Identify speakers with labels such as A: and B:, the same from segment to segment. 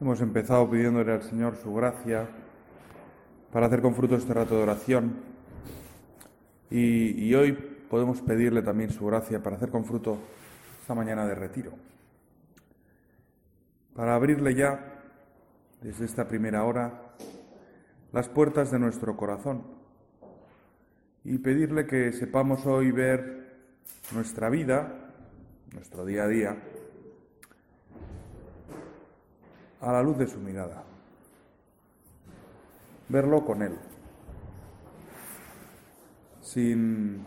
A: Hemos empezado pidiéndole al Señor su gracia para hacer con fruto este rato de oración. Y, hoy podemos pedirle también su gracia para hacer con fruto esta mañana de retiro, para abrirle ya desde esta primera hora las puertas de nuestro corazón y pedirle que sepamos hoy ver nuestra vida, nuestro día a día, a la luz de su mirada, verlo con Él, sin,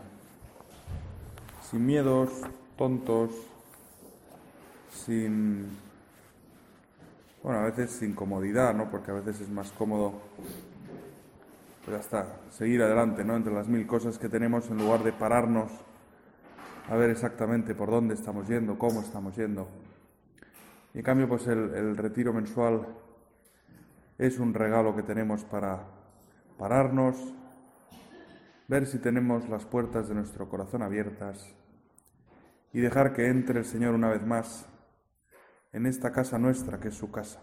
A: sin miedos tontos, sin, bueno, a veces sin comodidad, ¿no? Porque a veces es más cómodo, pues hasta seguir adelante, ¿no? Entre las mil cosas que tenemos en lugar de pararnos a ver exactamente por dónde estamos yendo, cómo estamos yendo. En cambio, pues el, retiro mensual es un regalo que tenemos para pararnos, ver si tenemos las puertas de nuestro corazón abiertas y dejar que entre el Señor una vez más en esta casa nuestra, que es su casa.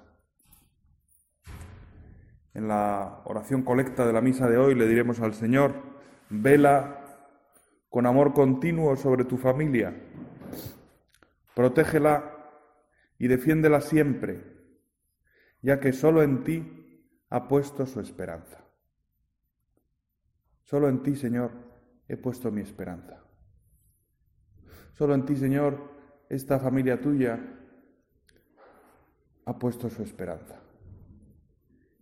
A: En la oración colecta de la misa de hoy le diremos al Señor, vela con amor continuo sobre tu familia, protégela y defiéndela siempre, ya que solo en ti ha puesto su esperanza. Solo en ti, Señor, he puesto mi esperanza. Solo en ti, Señor, esta familia tuya ha puesto su esperanza.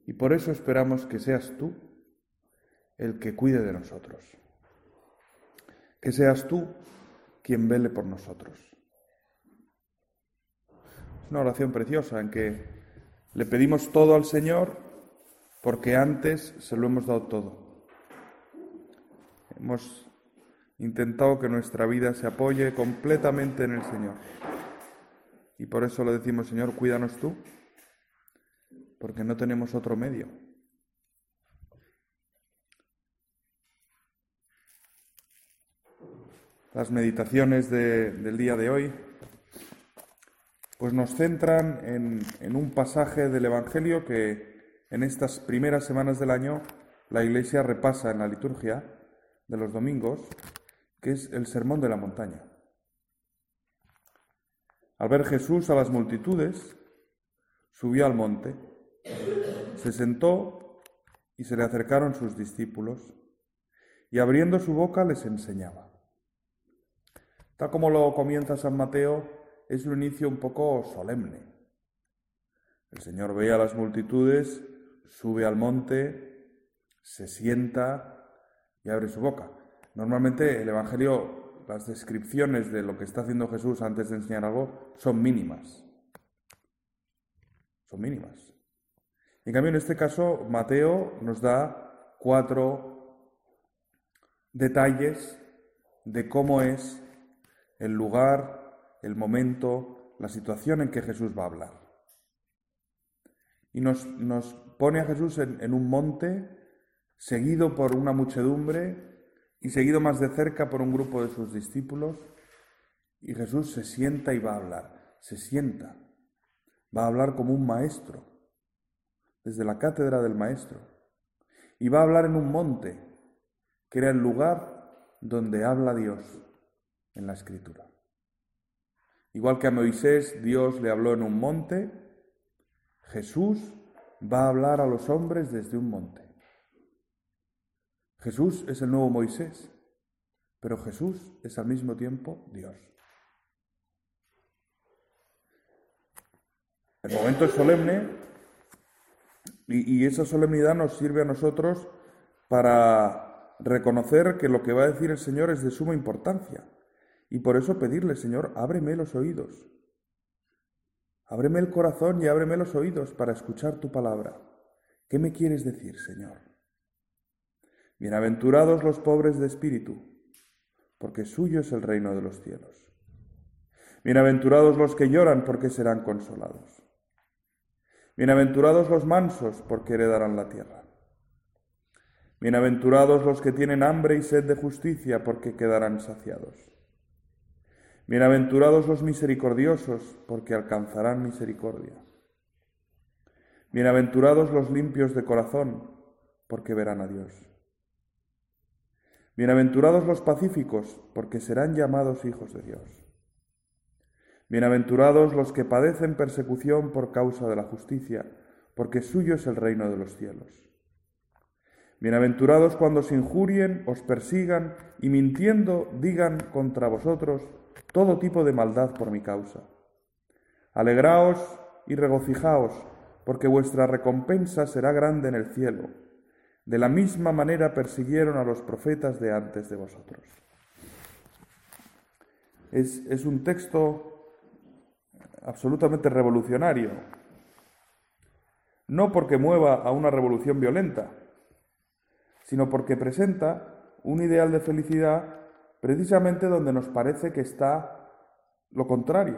A: Y por eso esperamos que seas tú el que cuide de nosotros. Que seas tú quien vele por nosotros una oración preciosa en que le pedimos todo al Señor porque antes se lo hemos dado todo. Hemos intentado que nuestra vida se apoye completamente en el Señor. Y por eso le decimos, Señor, cuídanos tú, porque no tenemos otro medio. Las meditaciones del día de hoy pues nos centran en, un pasaje del Evangelio que en estas primeras semanas del año la Iglesia repasa en la liturgia de los domingos, que es el Sermón de la Montaña. Al ver Jesús a las multitudes, subió al monte, se sentó y se le acercaron sus discípulos, y abriendo su boca les enseñaba. Tal como lo comienza San Mateo, es un inicio un poco solemne. El Señor ve a las multitudes, sube al monte, se sienta y abre su boca. Normalmente el Evangelio, las descripciones de lo que está haciendo Jesús antes de enseñar algo son mínimas. Son mínimas. En cambio, en este caso, Mateo nos da cuatro detalles de cómo es el lugar el momento, la situación en que Jesús va a hablar. Y nos, pone a Jesús en, en un monte, seguido por una muchedumbre y seguido más de cerca por un grupo de sus discípulos, y Jesús se sienta y va a hablar, se sienta, va a hablar como un maestro, desde la cátedra del maestro, y va a hablar en un monte, que era el lugar donde habla Dios en la escritura. Igual que a Moisés Dios le habló en un monte, Jesús va a hablar a los hombres desde un monte. Jesús es el nuevo Moisés, pero Jesús es al mismo tiempo Dios. El momento es solemne y, esa solemnidad nos sirve a nosotros para reconocer que lo que va a decir el Señor es de suma importancia y por eso pedirle, Señor, ábreme los oídos. Ábreme el corazón y ábreme los oídos para escuchar tu palabra. ¿Qué me quieres decir, Señor? Bienaventurados los pobres de espíritu, porque suyo es el reino de los cielos. Bienaventurados los que lloran, porque serán consolados. Bienaventurados los mansos, porque heredarán la tierra. Bienaventurados los que tienen hambre y sed de justicia, porque quedarán saciados. Bienaventurados los misericordiosos, porque alcanzarán misericordia. Bienaventurados los limpios de corazón, porque verán a Dios. Bienaventurados los pacíficos, porque serán llamados hijos de Dios. Bienaventurados los que padecen persecución por causa de la justicia, porque suyo es el reino de los cielos. Bienaventurados cuando os injurien, os persigan y mintiendo digan contra vosotros todo tipo de maldad por mi causa. Alegraos y regocijaos, porque vuestra recompensa será grande en el cielo. De la misma manera persiguieron a los profetas de antes de vosotros. Es, es un texto absolutamente revolucionario. No porque mueva a una revolución violenta, sino porque presenta un ideal de felicidad precisamente donde nos parece que está lo contrario.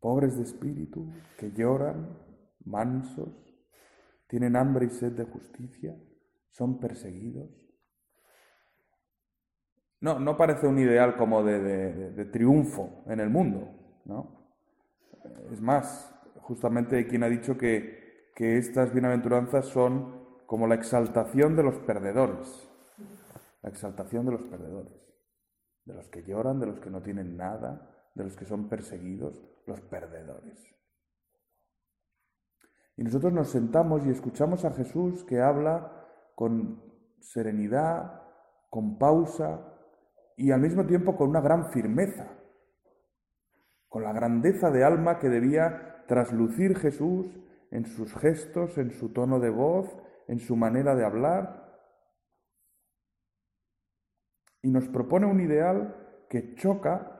A: Pobres de espíritu, que lloran, mansos, tienen hambre y sed de justicia, son perseguidos, no, no parece un ideal como de, triunfo en el mundo, ¿no? Es más, justamente quien ha dicho que, que estas bienaventuranzas son como la exaltación de los perdedores, la exaltación de los perdedores, de los que lloran, de los que no tienen nada, de los que son perseguidos, los perdedores. Y nosotros nos sentamos y escuchamos a Jesús que habla con serenidad, con pausa, y al mismo tiempo con una gran firmeza, con la grandeza de alma que debía traslucir Jesús en sus gestos, en su tono de voz, en su manera de hablar. Y nos propone un ideal que choca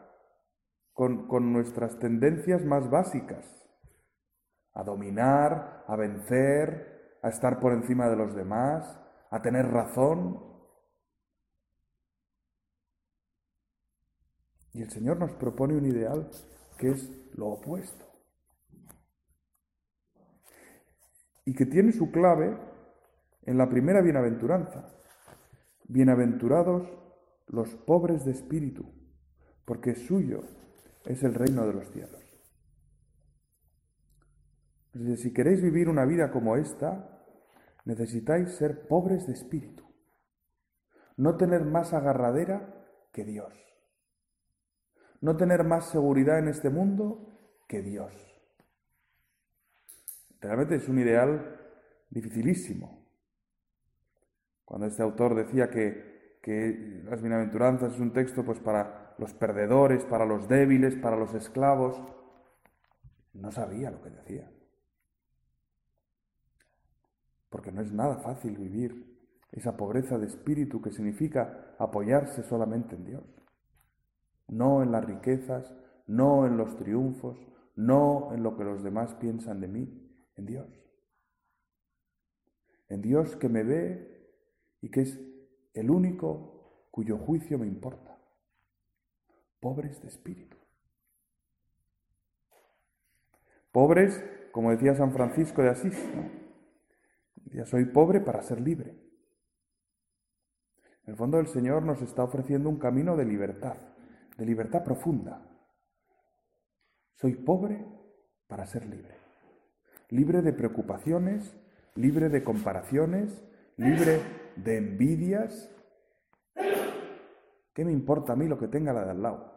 A: con, con nuestras tendencias más básicas, a dominar, a vencer, a estar por encima de los demás, a tener razón. Y el Señor nos propone un ideal que es lo opuesto. Y que tiene su clave en la primera bienaventuranza. Bienaventurados los pobres de espíritu, porque suyo es el reino de los cielos. si queréis vivir una vida como esta, necesitáis ser pobres de espíritu, no tener más agarradera que Dios no tener más seguridad en este mundo que Dios. Realmente es un ideal dificilísimo. Cuando este autor decía que, que las bienaventuranzas es un texto pues para los perdedores, para los débiles, para los esclavos, no sabía lo que decía. Porque no es nada fácil vivir esa pobreza de espíritu que significa apoyarse solamente en Dios no en las riquezas, no en los triunfos, no en lo que los demás piensan de mí, en Dios. En Dios que me ve y que es el único cuyo juicio me importa. Pobres de espíritu. Pobres, como decía San Francisco de Asís, ¿no? soy pobre para ser libre. En el fondo el Señor nos está ofreciendo un camino de libertad de libertad profunda. Soy pobre para ser libre. Libre de preocupaciones, libre de comparaciones, libre de envidias. ¿Qué me importa a mí lo que tenga la de al lado?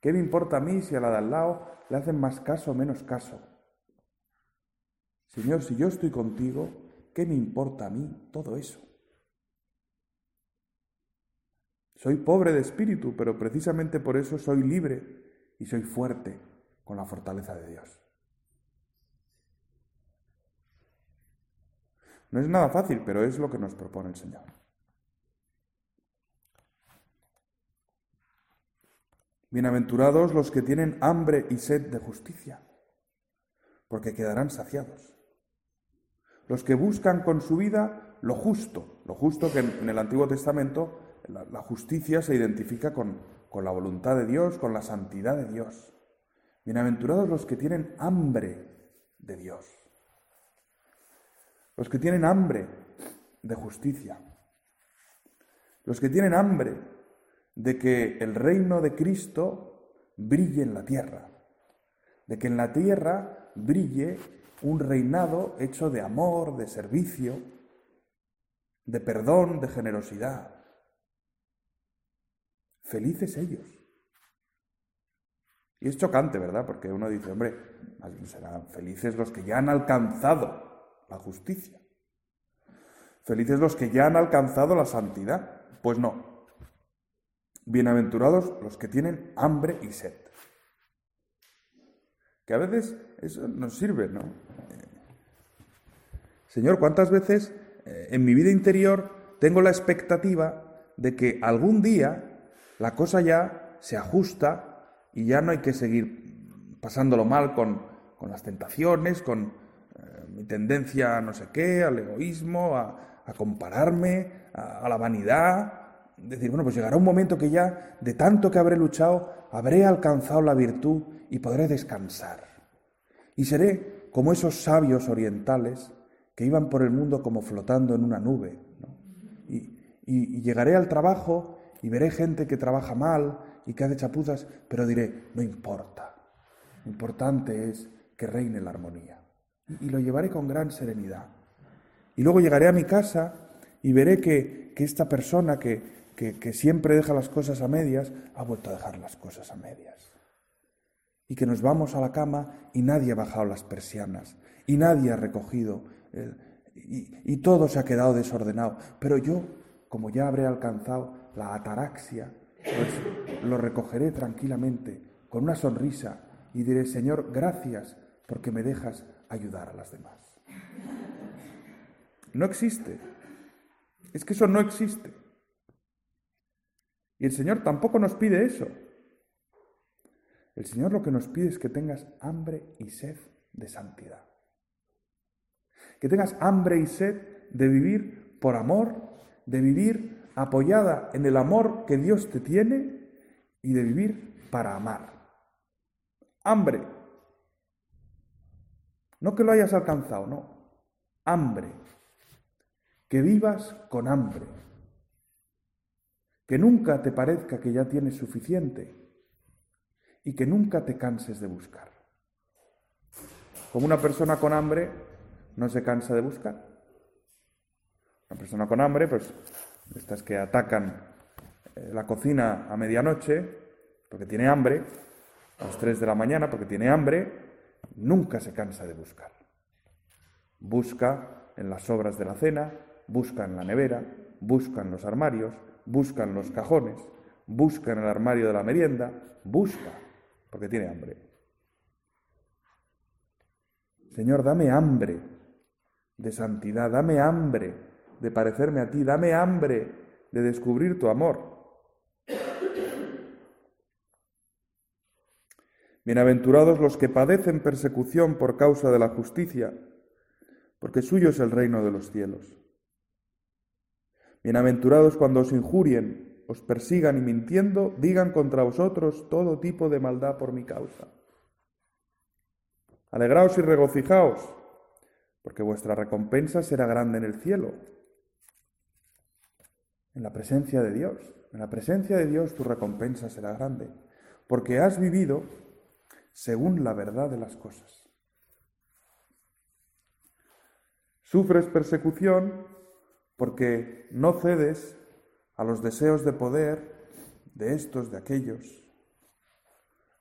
A: ¿Qué me importa a mí si a la de al lado le hacen más caso o menos caso? Señor, si yo estoy contigo, ¿qué me importa a mí todo eso? Soy pobre de espíritu, pero precisamente por eso soy libre y soy fuerte con la fortaleza de Dios. No es nada fácil, pero es lo que nos propone el Señor. Bienaventurados los que tienen hambre y sed de justicia, porque quedarán saciados. Los que buscan con su vida lo justo, lo justo que en el Antiguo Testamento la, justicia se identifica con, con la voluntad de Dios, con la santidad de Dios. Bienaventurados los que tienen hambre de Dios. Los que tienen hambre de justicia. Los que tienen hambre de que el reino de Cristo brille en la tierra. de que en la tierra brille un reinado hecho de amor, de servicio, de perdón, de generosidad. Felices ellos. Y es chocante, ¿verdad? Porque uno dice, hombre, serán felices los que ya han alcanzado la justicia. Felices los que ya han alcanzado la santidad. Pues no. Bienaventurados los que tienen hambre y sed. Que a veces eso nos sirve, ¿no? Señor, ¿cuántas veces eh, en mi vida interior tengo la expectativa de que algún día la cosa ya se ajusta y ya no hay que seguir pasándolo mal con, las tentaciones, con eh, mi tendencia a no sé qué, al egoísmo, a, compararme, a, la vanidad? Decir, bueno, pues llegará un momento que ya, de tanto que habré luchado, habré alcanzado la virtud y podré descansar. Y seré como esos sabios orientales que iban por el mundo como flotando en una nube. Y, llegaré al trabajo y veré gente que trabaja mal y que hace chapuzas, pero diré, no importa. Lo importante es que reine la armonía. Y, lo llevaré con gran serenidad. Y luego llegaré a mi casa y veré que, esta persona que, que siempre deja las cosas a medias, ha vuelto a dejar las cosas a medias y que nos vamos a la cama y nadie ha bajado las persianas y nadie ha recogido y, todo se ha quedado desordenado. Pero yo, como ya habré alcanzado la ataraxia, pues lo recogeré tranquilamente, con una sonrisa, y diré, Señor, gracias porque me dejas ayudar a las demás. No existe. Es que eso no existe. Y el Señor tampoco nos pide eso. El Señor lo que nos pide es que tengas hambre y sed de santidad. Que tengas hambre y sed de vivir por amor, de vivir apoyada en el amor que Dios te tiene y de vivir para amar. Hambre. No que lo hayas alcanzado, no. Hambre. Que vivas con hambre. Que nunca te parezca que ya tienes suficiente y que nunca te canses de buscar. Como una persona con hambre no se cansa de buscar. Una persona con hambre, pues estas que atacan eh, la cocina a medianoche porque tiene hambre, a las 3 de la mañana porque tiene hambre, nunca se cansa de buscar. Busca en las sobras de la cena, busca en la nevera, busca en los armarios, busca en los cajones, busca en el armario de la merienda, busca porque tiene hambre. Señor, dame hambre de santidad, dame hambre de parecerme a ti, dame hambre de descubrir tu amor. Bienaventurados los que padecen persecución por causa de la justicia, porque suyo es el reino de los cielos. Bienaventurados cuando os injurien os persigan y mintiendo, digan contra vosotros todo tipo de maldad por mi causa. Alegraos y regocijaos, porque vuestra recompensa será grande en el cielo, en la presencia de Dios. En la presencia de Dios tu recompensa será grande, porque has vivido según la verdad de las cosas. Sufres persecución porque no cedes a los deseos de poder de estos, de aquellos,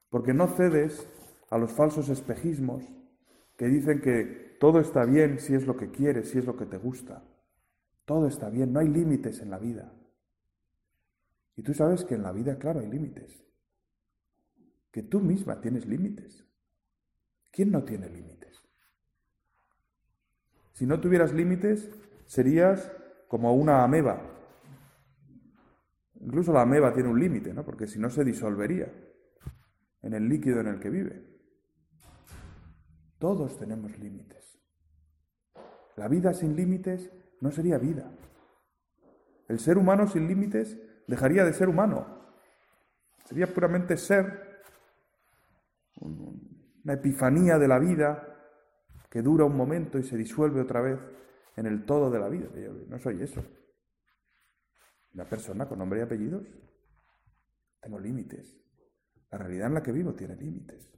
A: porque no cedes a los falsos espejismos que dicen que todo está bien si es lo que quieres, si es lo que te gusta. Todo está bien, no hay límites en la vida. Y tú sabes que en la vida, claro, hay límites. Que tú misma tienes límites. ¿Quién no tiene límites? Si no tuvieras límites, serías como una ameba Incluso la ameba tiene un límite, ¿no? Porque si no se disolvería en el líquido en el que vive. Todos tenemos límites. La vida sin límites no sería vida. El ser humano sin límites dejaría de ser humano. Sería puramente ser, una epifanía de la vida que dura un momento y se disuelve otra vez en el todo de la vida. No soy eso. Una persona con nombre y apellidos. Tengo límites. La realidad en la que vivo tiene límites.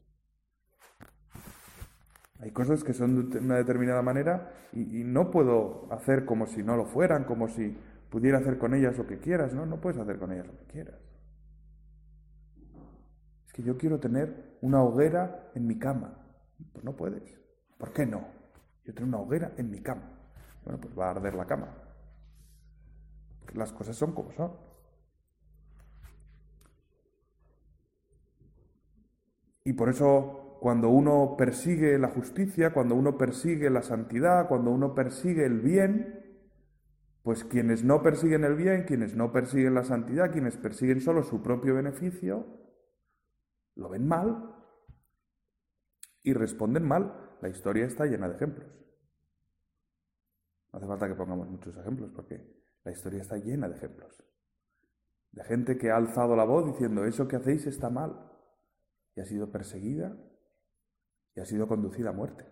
A: Hay cosas que son de una determinada manera y, no puedo hacer como si no lo fueran, como si pudiera hacer con ellas lo que quieras, ¿no? No puedes hacer con ellas lo que quieras. Yo quiero tener una hoguera en mi cama. Pues no puedes. ¿Por qué no? Yo tengo una hoguera en mi cama. Bueno, pues va a arder la cama. Las cosas son como son. Y por eso cuando uno persigue la justicia, cuando uno persigue la santidad, cuando uno persigue el bien, pues quienes no persiguen el bien, quienes no persiguen la santidad, quienes persiguen solo su propio beneficio, lo ven mal y responden mal. La historia está llena de ejemplos. No hace falta que pongamos muchos ejemplos porque la historia está llena de ejemplos. De gente que ha alzado la voz diciendo, eso que hacéis está mal. Y ha sido perseguida y ha sido conducida a muerte.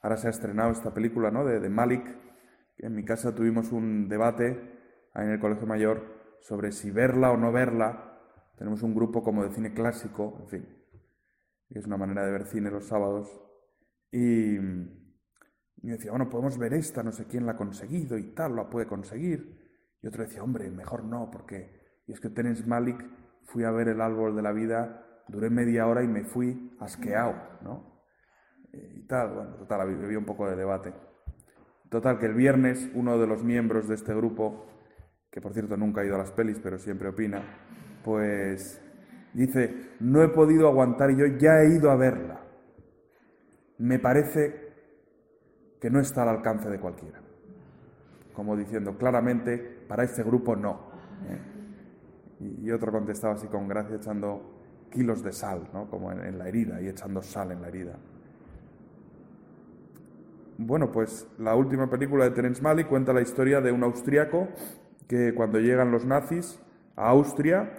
A: Ahora se ha estrenado esta película ¿no? de, de Malik. En mi casa tuvimos un debate en el Colegio Mayor sobre si verla o no verla. Tenemos un grupo como de cine clásico, en fin. Es una manera de ver cine los sábados. Y, y decía, bueno, podemos ver esta, no sé quién la ha conseguido y tal, la puede conseguir. Y otro decía, hombre, mejor no, porque... Y es que Terence Malik fui a ver el árbol de la vida, duré media hora y me fui asqueado, ¿no? Eh, y tal, bueno, total, había un poco de debate. Total, que el viernes uno de los miembros de este grupo, que por cierto nunca ha ido a las pelis, pero siempre opina, pues dice, no he podido aguantar y yo ya he ido a verla. Me parece que no está al alcance de cualquiera. Como diciendo, claramente, para este grupo no. ¿eh? Y, otro contestaba así con gracia echando kilos de sal, ¿no? como en, la herida y echando sal en la herida. Bueno, pues la última película de Terence Malick cuenta la historia de un austriaco que cuando llegan los nazis a Austria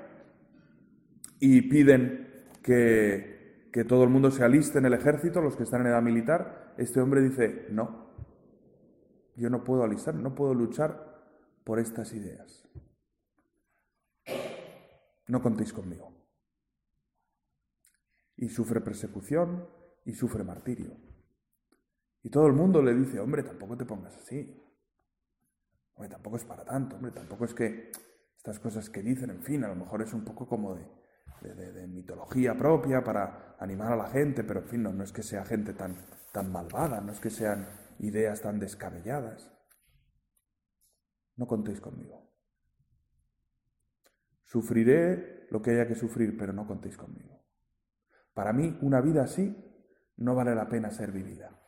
A: y piden que, que, todo el mundo se aliste en el ejército, los que están en edad militar, este hombre dice, no, yo no puedo alistar, no puedo luchar por estas ideas no contéis conmigo. Y sufre persecución y sufre martirio. Y todo el mundo le dice, hombre, tampoco te pongas así. Hombre, tampoco es para tanto, hombre, tampoco es que estas cosas que dicen, en fin, a lo mejor es un poco como de, mitología propia para animar a la gente, pero en fin, no, no es que sea gente tan, tan malvada, no es que sean ideas tan descabelladas. No contéis conmigo. Sufriré lo que haya que sufrir, pero no contéis conmigo. Para mí, una vida así no vale la pena ser vivida.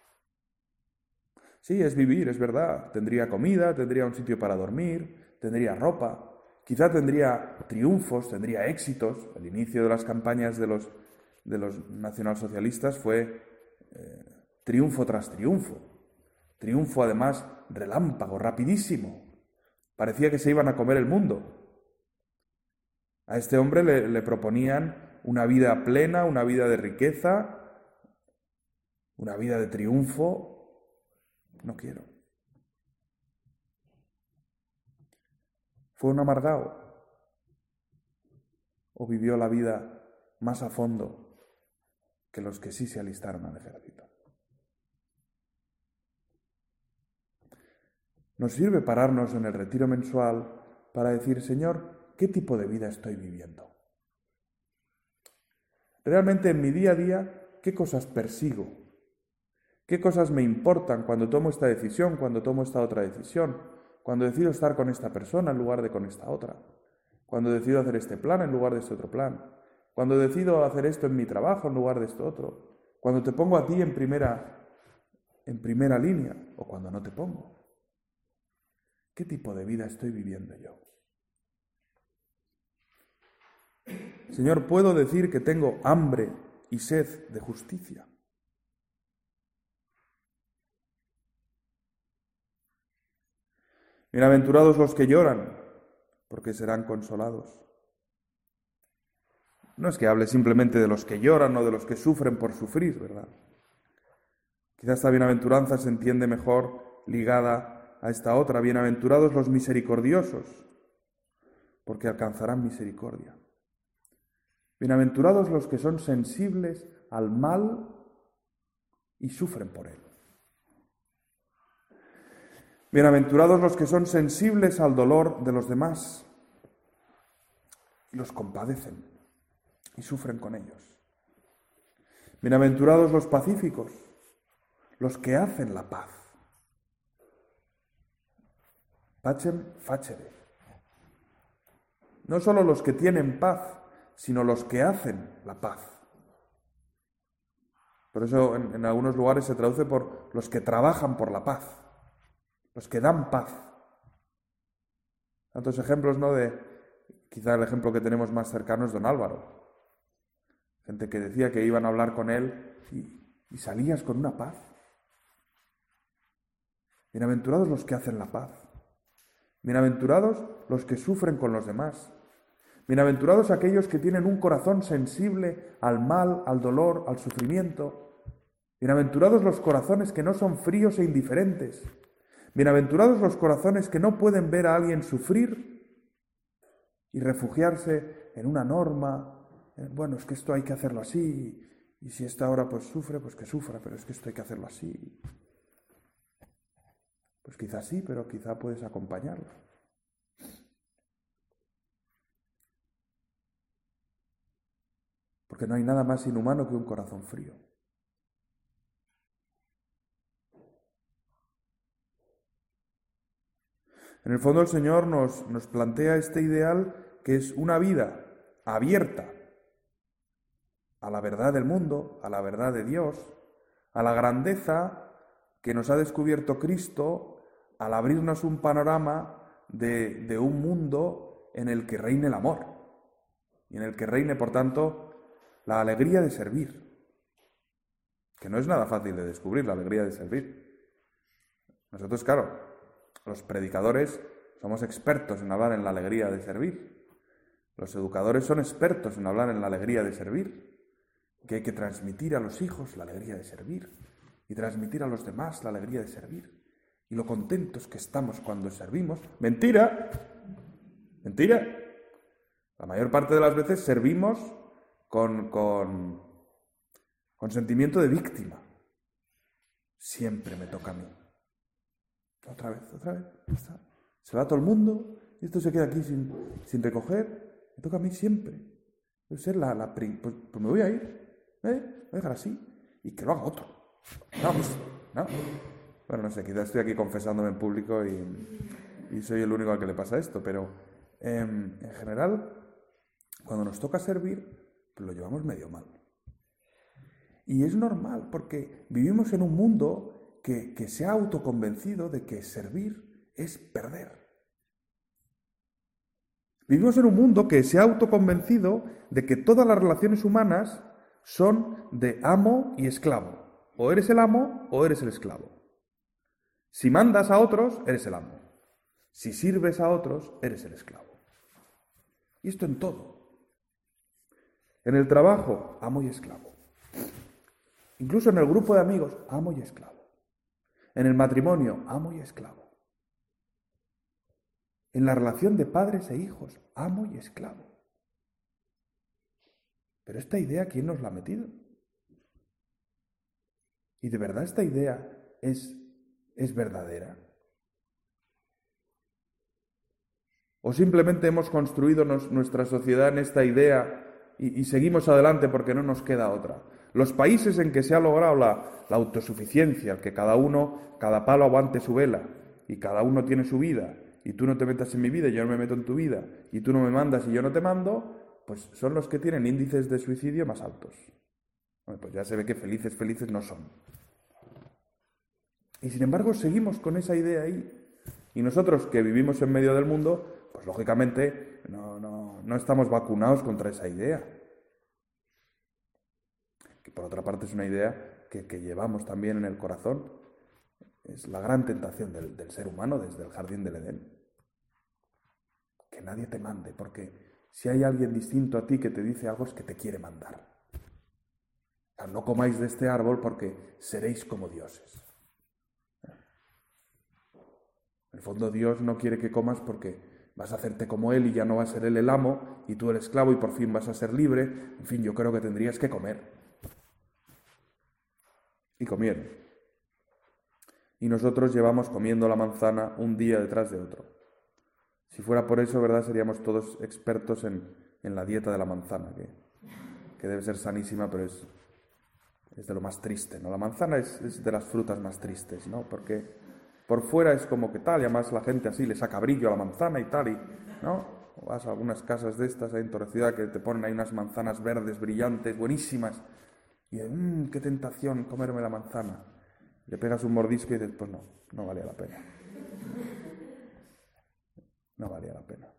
A: Sí, es vivir, es verdad. Tendría comida, tendría un sitio para dormir, tendría ropa, quizá tendría triunfos, tendría éxitos. El inicio de las campañas de los, de los nacionalsocialistas fue eh, triunfo tras triunfo. Triunfo además relámpago, rapidísimo. Parecía que se iban a comer el mundo. A este hombre le, proponían una vida plena, una vida de riqueza, una vida de triunfo. No quiero. ¿Fue un amargado? ¿O vivió la vida más a fondo que los que sí se alistaron al ejército? Nos sirve pararnos en el retiro mensual para decir, Señor, ¿Qué tipo de vida estoy viviendo? Realmente en mi día a día, ¿qué cosas persigo? ¿Qué cosas me importan cuando tomo esta decisión, cuando tomo esta otra decisión? Cuando decido estar con esta persona en lugar de con esta otra? Cuando decido hacer este plan en lugar de este otro plan? Cuando decido hacer esto en mi trabajo en lugar de esto otro? Cuando te pongo a ti en primera en primera línea o cuando no te pongo? ¿Qué tipo de vida estoy viviendo yo? Señor, puedo decir que tengo hambre y sed de justicia. Bienaventurados los que lloran, porque serán consolados. No es que hable simplemente de los que lloran o de los que sufren por sufrir, ¿verdad? Quizás esta bienaventuranza se entiende mejor ligada a esta otra. Bienaventurados los misericordiosos, porque alcanzarán misericordia. Bienaventurados los que son sensibles al mal y sufren por él. Bienaventurados los que son sensibles al dolor de los demás y los compadecen y sufren con ellos. Bienaventurados los pacíficos, los que hacen la paz. Pacem facere. No solo los que tienen paz, sino los que hacen la paz. Por eso en, en, algunos lugares se traduce por los que trabajan por la paz, los que dan paz. Tantos ejemplos, ¿no? De, quizá el ejemplo que tenemos más cercano es don Álvaro. Gente que decía que iban a hablar con él y, y salías con una paz. Bienaventurados los que hacen la paz. Bienaventurados los que sufren con los demás. Bienaventurados aquellos que tienen un corazón sensible al mal, al dolor, al sufrimiento. Bienaventurados los corazones que no son fríos e indiferentes. Bienaventurados los corazones que no pueden ver a alguien sufrir y refugiarse en una norma. Bueno, es que esto hay que hacerlo así. Y si esta hora pues sufre, pues que sufra, pero es que esto hay que hacerlo así. Pues quizá sí, pero quizá puedes acompañarlo. Porque no hay nada más inhumano que un corazón frío. En el fondo el Señor nos, nos plantea este ideal que es una vida abierta a la verdad del mundo, a la verdad de Dios, a la grandeza que nos ha descubierto Cristo al abrirnos un panorama de, de, un mundo en el que reine el amor y en el que reine, por tanto, la alegría de servir, que no es nada fácil de descubrir, la alegría de servir. Nosotros, claro, los predicadores somos expertos en hablar en la alegría de servir. Los educadores son expertos en hablar en la alegría de servir, que hay que transmitir a los hijos la alegría de servir y transmitir a los demás la alegría de servir. Y lo contentos que estamos cuando servimos. Mentira, mentira. La mayor parte de las veces servimos con, con, con sentimiento de víctima. Siempre me toca a mí. Otra vez, otra vez. Se va todo el mundo y esto se queda aquí sin, sin recoger. Me toca a mí siempre. Debe ser la, la pues, pues, me voy a ir. ¿eh? Voy a dejar así. Y que lo haga otro. Pues, no. Bueno, no sé, quizás estoy aquí confesándome en público y, y soy el único al que le pasa esto, pero eh, en general, cuando nos toca servir, lo llevamos medio mal. Y es normal porque vivimos en un mundo que, se ha autoconvencido de que servir es perder. Vivimos en un mundo que se ha autoconvencido de que todas las relaciones humanas son de amo y esclavo. O eres el amo o eres el esclavo. Si mandas a otros, eres el amo. Si sirves a otros, eres el esclavo. Y esto en todo. En el trabajo, amo y esclavo. Incluso en el grupo de amigos, amo y esclavo. En el matrimonio, amo y esclavo. En la relación de padres e hijos, amo y esclavo. Pero esta idea, ¿quién nos la ha metido? ¿Y de verdad esta idea es, es verdadera? ¿O simplemente hemos construido nuestra sociedad en esta idea y, seguimos adelante porque no nos queda otra. Los países en que se ha logrado la, autosuficiencia, que cada uno, cada palo aguante su vela y cada uno tiene su vida y tú no te metas en mi vida y yo no me meto en tu vida y tú no me mandas y yo no te mando, pues son los que tienen índices de suicidio más altos. Bueno, pues ya se ve que felices, felices no son. Y sin embargo seguimos con esa idea ahí. Y nosotros que vivimos en medio del mundo, pues lógicamente no, no, no estamos vacunados contra esa idea. Por otra parte es una idea que, llevamos también en el corazón. Es la gran tentación del, del ser humano desde el jardín del Edén. Que nadie te mande, porque si hay alguien distinto a ti que te dice algo es que te quiere mandar. no comáis de este árbol porque seréis como dioses. En el fondo Dios no quiere que comas porque vas a hacerte como él y ya no va a ser él el amo y tú el esclavo y por fin vas a ser libre. En fin, yo creo que tendrías que comer. Y comieron. Y nosotros llevamos comiendo la manzana un día detrás de otro. Si fuera por eso, ¿verdad? Seríamos todos expertos en, la dieta de la manzana, que, que, debe ser sanísima, pero es, es de lo más triste, ¿no? La manzana es, de las frutas más tristes, ¿no? Porque por fuera es como que tal, y además la gente así le saca brillo a la manzana y tal, y, ¿no? O vas a algunas casas de estas ahí en toda ciudad que te ponen ahí unas manzanas verdes, brillantes, buenísimas, y mmm, qué tentación comerme la manzana. Le pegas un mordisco y dices, pues no, no valía la pena. No valía la pena.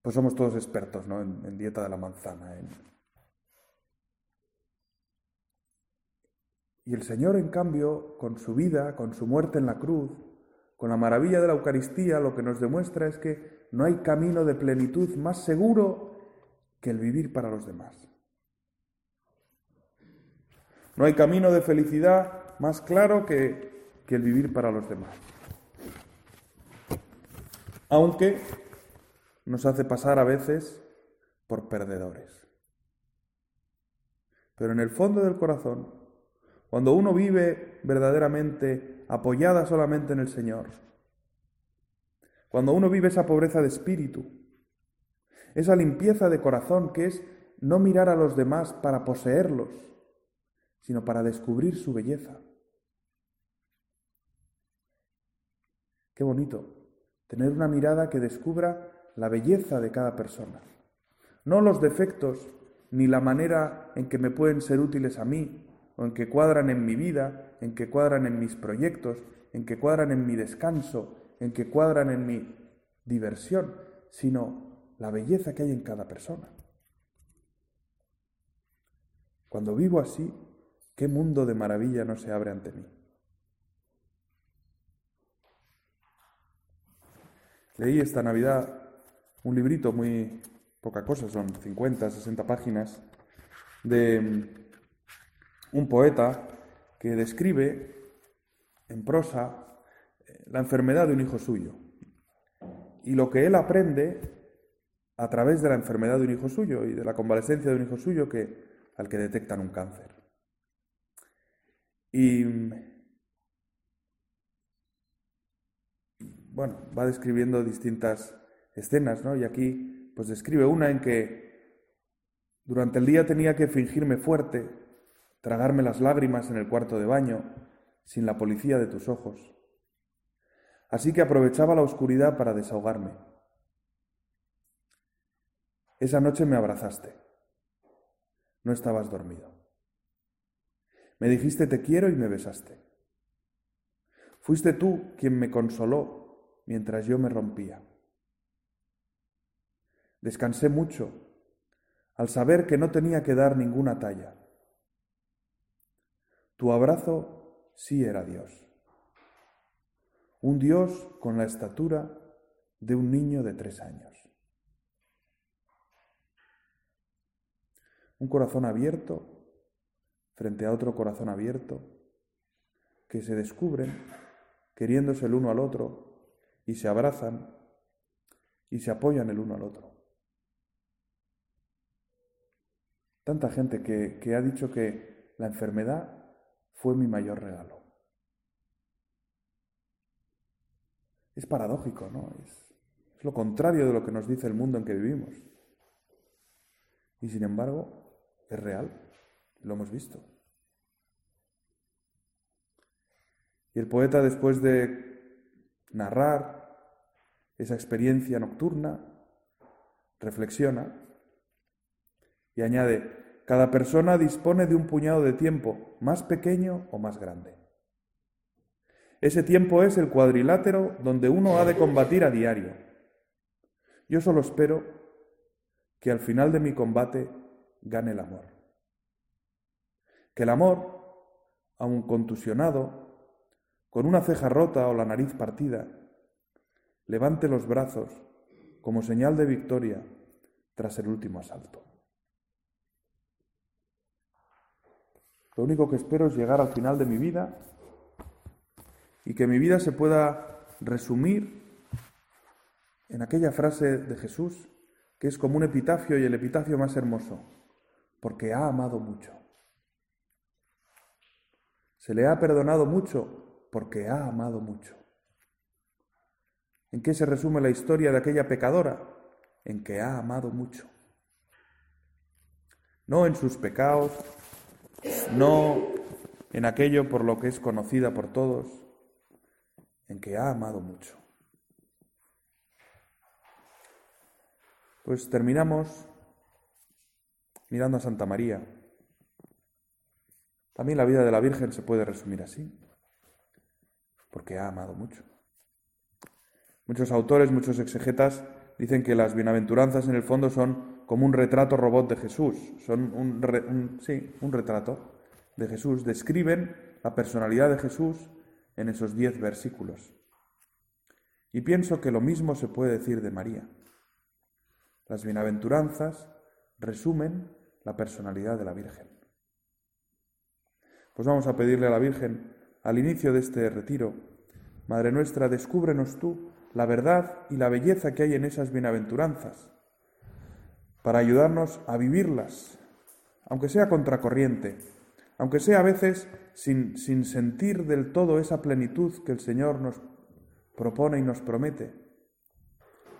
A: Pues somos todos expertos, ¿no? En, dieta de la manzana, Y el Señor, en cambio, con su vida, con su muerte en la cruz, con la maravilla de la Eucaristía, lo que nos demuestra es que no hay camino de plenitud más seguro que el vivir para los demás. No hay camino de felicidad más claro que, que el vivir para los demás. Aunque nos hace pasar a veces por perdedores. Pero en el fondo del corazón cuando uno vive verdaderamente apoyada solamente en el Señor. Cuando uno vive esa pobreza de espíritu, esa limpieza de corazón que es no mirar a los demás para poseerlos, sino para descubrir su belleza. Qué bonito tener una mirada que descubra la belleza de cada persona, no los defectos ni la manera en que me pueden ser útiles a mí o en que cuadran en mi vida, en que cuadran en mis proyectos, en que cuadran en mi descanso, en que cuadran en mi diversión, sino la belleza que hay en cada persona. Cuando vivo así, ¿qué mundo de maravilla no se abre ante mí? Leí esta Navidad un librito muy poca cosa, son 50, 60 páginas, de un poeta que describe en prosa eh, la enfermedad de un hijo suyo y lo que él aprende a través de la enfermedad de un hijo suyo y de la convalescencia de un hijo suyo que, al que detectan un cáncer. Y bueno, va describiendo distintas escenas, ¿no? Y aquí pues describe una en que durante el día tenía que fingirme fuerte tragarme las lágrimas en el cuarto de baño, sin la policía de tus ojos. Así que aprovechaba la oscuridad para desahogarme. Esa noche me abrazaste. No estabas dormido. Me dijiste te quiero y me besaste. Fuiste tú quien me consoló mientras yo me rompía. Descansé mucho al saber que no tenía que dar ninguna talla tu abrazo sí era Dios. Un Dios con la estatura de un niño de tres años. Un corazón abierto frente a otro corazón abierto que se descubren queriéndose el uno al otro y se abrazan y se apoyan el uno al otro. Tanta gente que, que ha dicho que la enfermedad fue mi mayor regalo. Es paradójico, ¿no? Es, lo contrario de lo que nos dice el mundo en que vivimos. Y sin embargo, es real, lo hemos visto. Y el poeta, después de narrar esa experiencia nocturna, reflexiona y añade, cada persona dispone de un puñado de tiempo, más pequeño o más grande. Ese tiempo es el cuadrilátero donde uno ha de combatir a diario. Yo solo espero que al final de mi combate gane el amor. Que el amor, aun contusionado, con una ceja rota o la nariz partida, levante los brazos como señal de victoria tras el último asalto. Lo único que espero es llegar al final de mi vida y que mi vida se pueda resumir en aquella frase de Jesús que es como un epitafio y el epitafio más hermoso, porque ha amado mucho. Se le ha perdonado mucho porque ha amado mucho. ¿En qué se resume la historia de aquella pecadora? En que ha amado mucho. No en sus pecados, no en aquello por lo que es conocida por todos, en que ha amado mucho. Pues terminamos mirando a Santa María. También la vida de la Virgen se puede resumir así, porque ha amado mucho. Muchos autores, muchos exegetas dicen que las bienaventuranzas en el fondo son como un retrato robot de Jesús, son un, sí, un retrato de Jesús, describen la personalidad de Jesús en esos diez versículos. Y pienso que lo mismo se puede decir de María. Las bienaventuranzas resumen la personalidad de la Virgen. Pues vamos a pedirle a la Virgen, al inicio de este retiro, Madre nuestra, descúbrenos tú la verdad y la belleza que hay en esas bienaventuranzas, para ayudarnos a vivirlas, aunque sea contracorriente, aunque sea a veces sin, sin sentir del todo esa plenitud que el Señor nos propone y nos promete.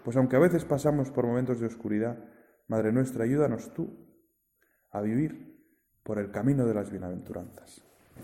A: Pues aunque a veces pasamos por momentos de oscuridad, Madre nuestra, ayúdanos tú a vivir por el camino de las bienaventuranzas.